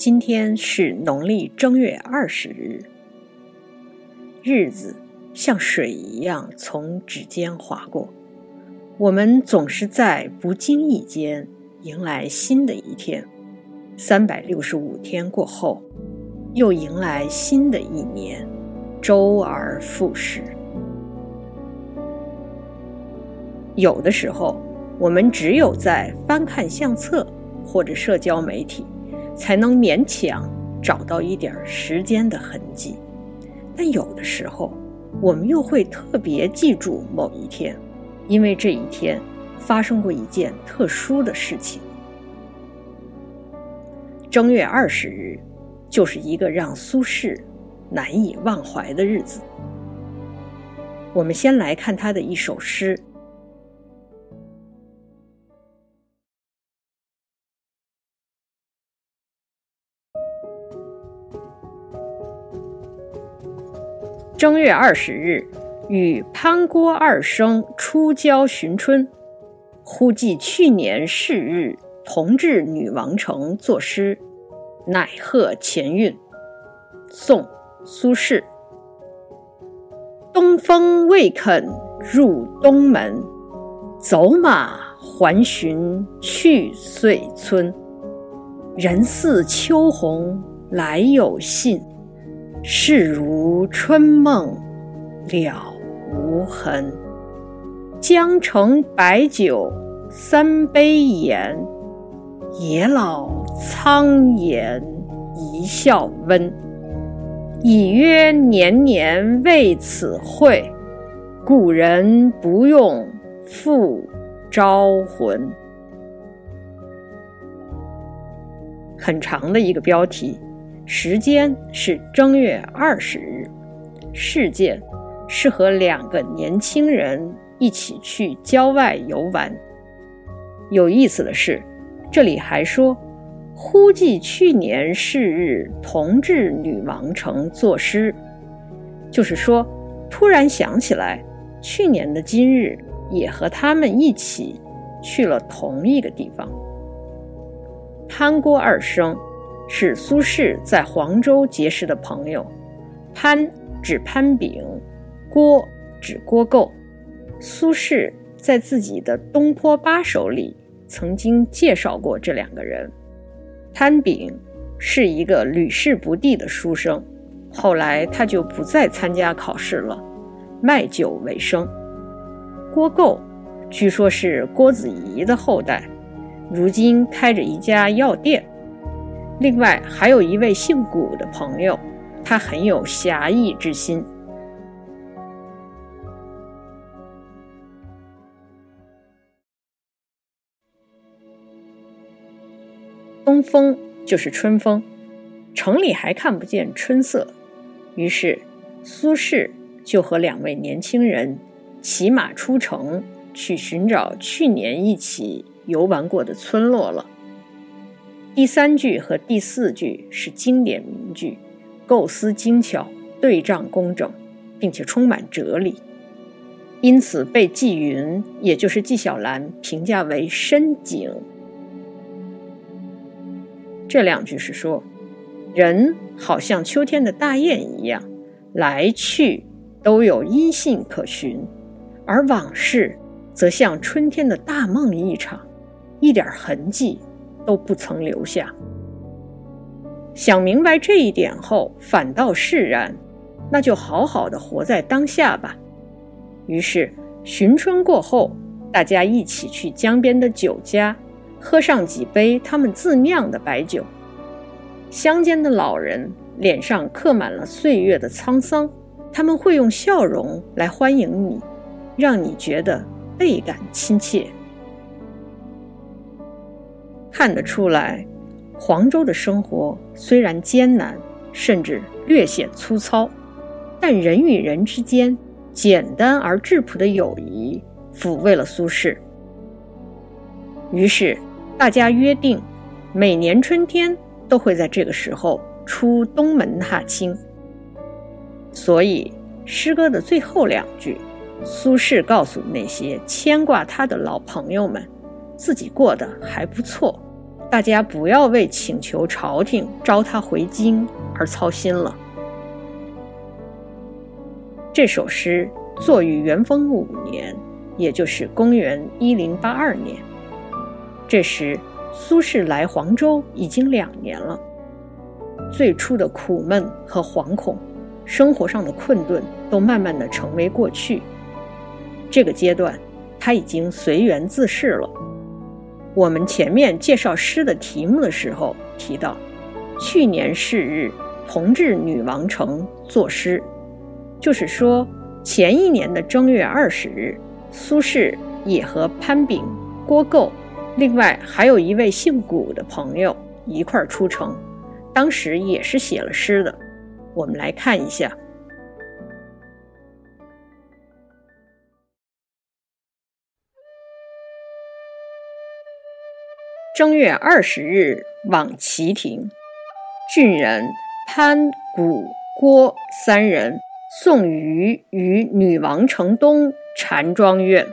今天是农历正月二十日，日子像水一样从指尖划过，我们总是在不经意间迎来新的一天。三百六十五天过后，又迎来新的一年，周而复始。有的时候，我们只有在翻看相册或者社交媒体。才能勉强找到一点时间的痕迹，但有的时候，我们又会特别记住某一天，因为这一天发生过一件特殊的事情。正月二十日，就是一个让苏轼难以忘怀的日子。我们先来看他的一首诗。正月二十日，与潘郭二生出郊寻春，忽记去年是日，同至女王城作诗，乃贺前韵。宋·苏轼。东风未肯入东门，走马还寻去岁村。人似秋鸿来有信。事如春梦了无痕，江城白酒三杯言，野老苍颜一笑温。已曰年年为此会，故人不用复招魂。很长的一个标题。时间是正月二十日，事件是和两个年轻人一起去郊外游玩。有意思的是，这里还说“忽记去年是日，同至女王城作诗”，就是说，突然想起来，去年的今日也和他们一起去了同一个地方。潘郭二生。是苏轼在黄州结识的朋友，潘指潘炳，郭指郭构。苏轼在自己的《东坡八首》里曾经介绍过这两个人。潘炳是一个屡试不第的书生，后来他就不再参加考试了，卖酒为生。郭构据说是郭子仪的后代，如今开着一家药店。另外还有一位姓古的朋友，他很有侠义之心。东风就是春风，城里还看不见春色，于是苏轼就和两位年轻人骑马出城，去寻找去年一起游玩过的村落了。第三句和第四句是经典名句，构思精巧，对仗工整，并且充满哲理，因此被纪云，也就是纪晓岚评价为深井。这两句是说，人好像秋天的大雁一样，来去都有音信可寻，而往事则像春天的大梦一场，一点痕迹。都不曾留下。想明白这一点后，反倒释然，那就好好的活在当下吧。于是寻春过后，大家一起去江边的酒家，喝上几杯他们自酿的白酒。乡间的老人脸上刻满了岁月的沧桑，他们会用笑容来欢迎你，让你觉得倍感亲切。看得出来，黄州的生活虽然艰难，甚至略显粗糙，但人与人之间简单而质朴的友谊抚慰了苏轼。于是，大家约定，每年春天都会在这个时候出东门踏青。所以，诗歌的最后两句，苏轼告诉那些牵挂他的老朋友们。自己过得还不错，大家不要为请求朝廷召他回京而操心了。这首诗作于元丰五年，也就是公元一零八二年。这时，苏轼来黄州已经两年了。最初的苦闷和惶恐，生活上的困顿，都慢慢的成为过去。这个阶段，他已经随缘自适了。我们前面介绍诗的题目的时候提到，去年是日，同治女王城作诗，就是说前一年的正月二十日，苏轼也和潘炳、郭构，另外还有一位姓古的朋友一块儿出城，当时也是写了诗的。我们来看一下。正月二十日往齐亭，郡人潘、谷、郭三人送鱼于女王城东禅庄院。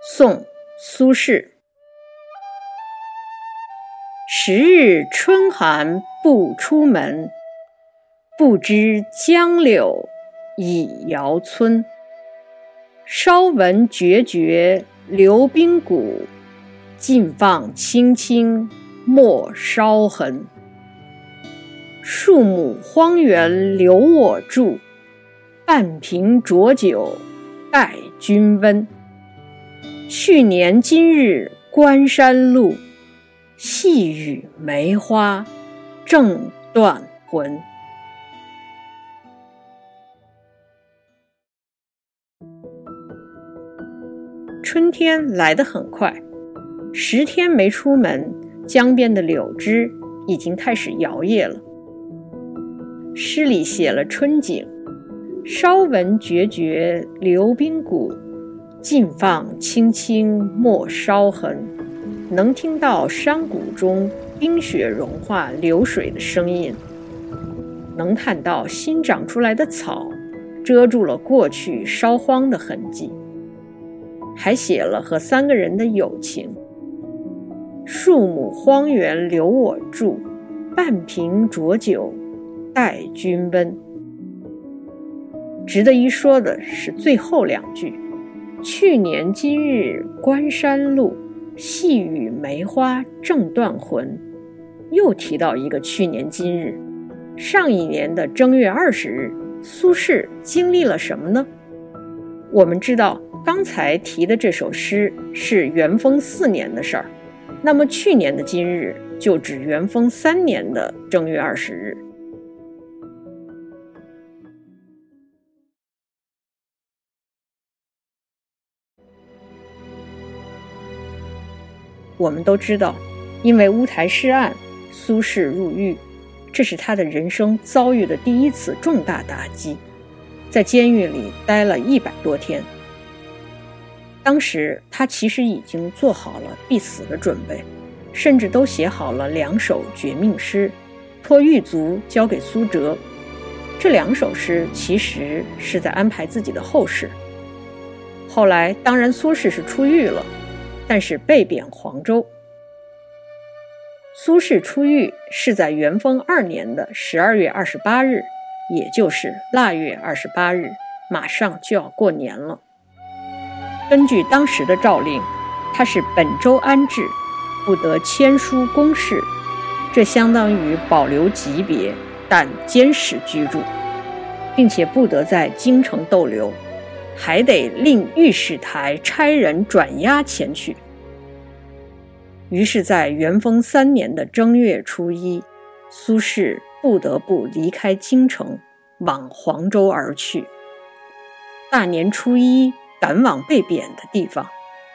宋·苏轼。十日春寒不出门，不知江柳已遥村。稍闻决绝流冰谷。尽放青青莫烧痕，树木荒原留我住，半瓶浊酒待君温。去年今日关山路，细雨梅花正断魂。春天来得很快。十天没出门，江边的柳枝已经开始摇曳了。诗里写了春景：“稍闻决绝流冰谷，尽放青青莫烧痕。”能听到山谷中冰雪融化流水的声音，能看到新长出来的草遮住了过去烧荒的痕迹，还写了和三个人的友情。树木荒原留我住，半瓶浊酒待君温。值得一说的是最后两句：“去年今日关山路，细雨梅花正断魂。”又提到一个去年今日，上一年的正月二十日，苏轼经历了什么呢？我们知道，刚才提的这首诗是元丰四年的事儿。那么去年的今日就指元丰三年的正月二十日。我们都知道，因为乌台诗案，苏轼入狱，这是他的人生遭遇的第一次重大打击，在监狱里待了一百多天。当时他其实已经做好了必死的准备，甚至都写好了两首绝命诗，托狱卒交给苏辙。这两首诗其实是在安排自己的后事。后来，当然苏轼是出狱了，但是被贬黄州。苏轼出狱是在元丰二年的十二月二十八日，也就是腊月二十八日，马上就要过年了。根据当时的诏令，他是本州安置，不得签书公事，这相当于保留级别，但监视居住，并且不得在京城逗留，还得令御史台差人转押前去。于是，在元丰三年的正月初一，苏轼不得不离开京城，往黄州而去。大年初一。赶往被贬的地方，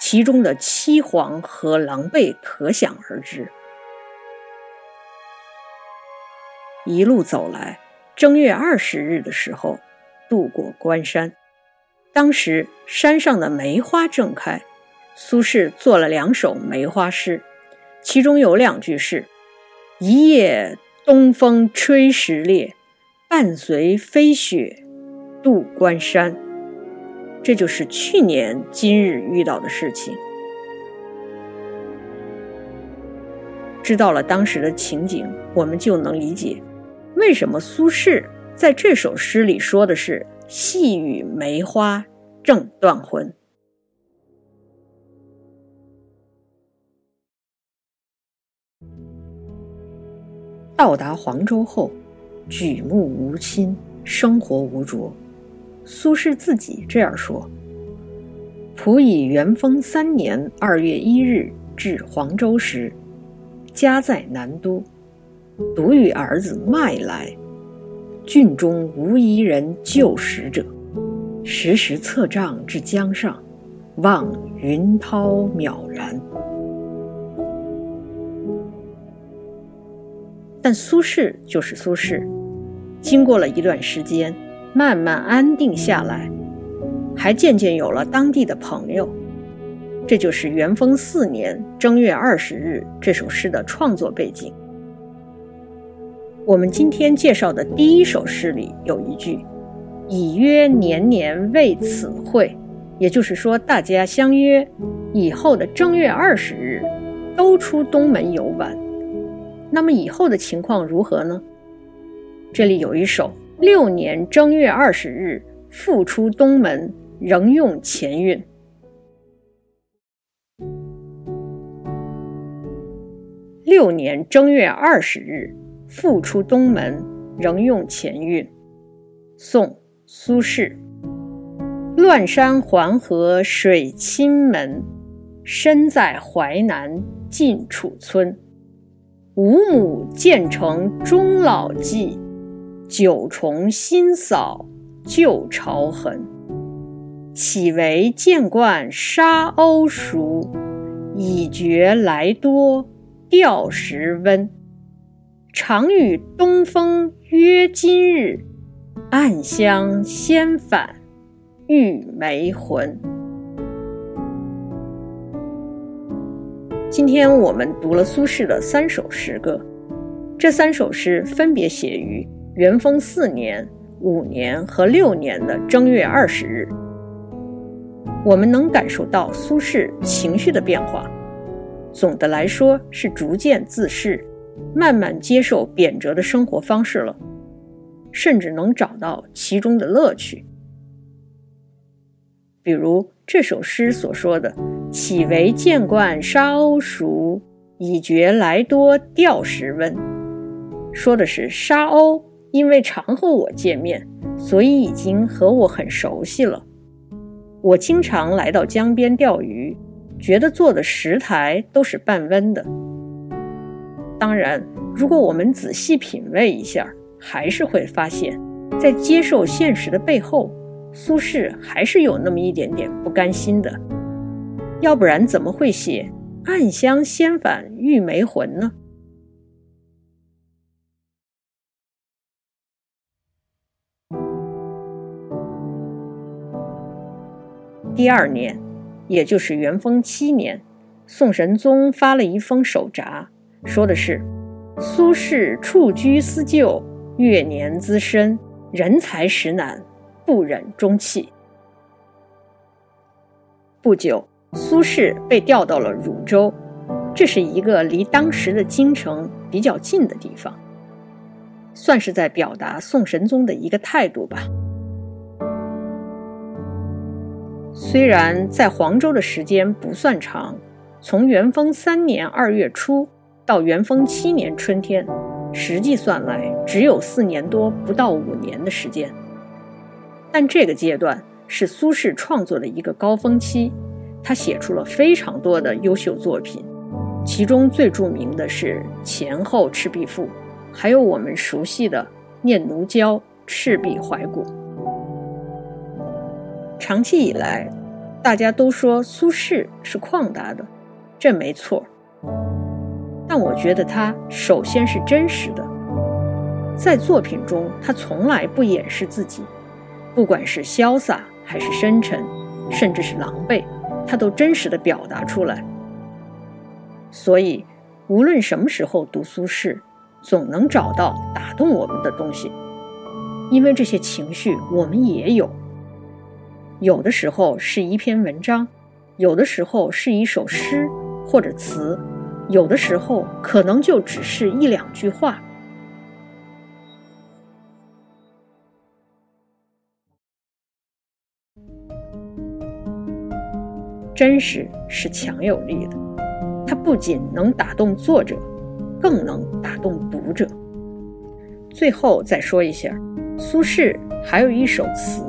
其中的凄惶和狼狈可想而知。一路走来，正月二十日的时候，渡过关山。当时山上的梅花正开，苏轼做了两首梅花诗，其中有两句是：“一夜东风吹石裂，伴随飞雪渡关山。”这就是去年今日遇到的事情。知道了当时的情景，我们就能理解为什么苏轼在这首诗里说的是“细雨梅花正断魂”。到达黄州后，举目无亲，生活无着。苏轼自己这样说：“仆以元丰三年二月一日至黄州时，家在南都，独与儿子迈来。郡中无一人救食者，时时策杖至江上，望云涛渺然。”但苏轼就是苏轼，经过了一段时间，慢慢安定下来，还渐渐有了当地的朋友。这就是元丰四年正月二十日这首诗的创作背景。我们今天介绍的第一首诗里有一句：“已约年年为此会”，也就是说，大家相约以后的正月二十日都出东门游玩。那么以后的情况如何呢？这里有一首“六年正月二十日复出东门，仍用前韵”。六年正月二十日复出东门，仍用前韵。宋·苏轼。乱山环河水清门，身在淮南近楚村。五亩建成终老计，九重新扫旧巢痕。岂为见惯沙鸥熟，已觉来多钓时温。常与东风约今日，暗香先返玉梅魂。今天我们读了苏轼的三首诗歌，这三首诗分别写于元丰四年、五年和六年的正月二十日。我们能感受到苏轼情绪的变化。总的来说，是逐渐自适，慢慢接受贬谪的生活方式了，甚至能找到其中的乐趣。比如这首诗所说的。岂为见惯沙鸥熟，已觉来多钓时温。说的是沙鸥因为常和我见面，所以已经和我很熟悉了。我经常来到江边钓鱼，觉得做的石台都是半温的。当然，如果我们仔细品味一下，还是会发现，在接受现实的背后，苏轼还是有那么一点点不甘心的。要不然怎么会写“暗香先返玉梅魂”呢？第二年，也就是元丰七年，宋神宗发了一封手札，说的是：“苏轼处居思旧，月年资深，人才实难，不忍终弃。”不久。苏轼被调到了汝州，这是一个离当时的京城比较近的地方，算是在表达宋神宗的一个态度吧。虽然在黄州的时间不算长，从元丰三年二月初到元丰七年春天，实际算来只有四年多，不到五年的时间。但这个阶段是苏轼创作的一个高峰期。他写出了非常多的优秀作品，其中最著名的是《前后赤壁赋》，还有我们熟悉的《念奴娇·赤壁怀古》。长期以来，大家都说苏轼是旷达的，这没错。但我觉得他首先是真实的，在作品中他从来不掩饰自己，不管是潇洒还是深沉，甚至是狼狈。他都真实的表达出来，所以无论什么时候读苏轼，总能找到打动我们的东西，因为这些情绪我们也有。有的时候是一篇文章，有的时候是一首诗或者词，有的时候可能就只是一两句话。真实是强有力的，它不仅能打动作者，更能打动读者。最后再说一下，苏轼还有一首词，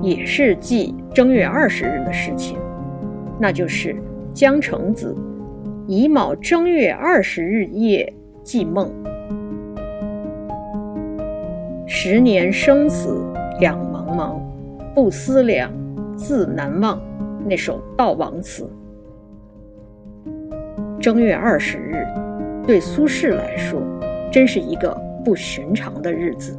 也是记正月二十日的事情，那就是《江城子·乙卯正月二十日夜记梦》。十年生死两茫茫，不思量，自难忘。那首悼亡词。正月二十日，对苏轼来说，真是一个不寻常的日子。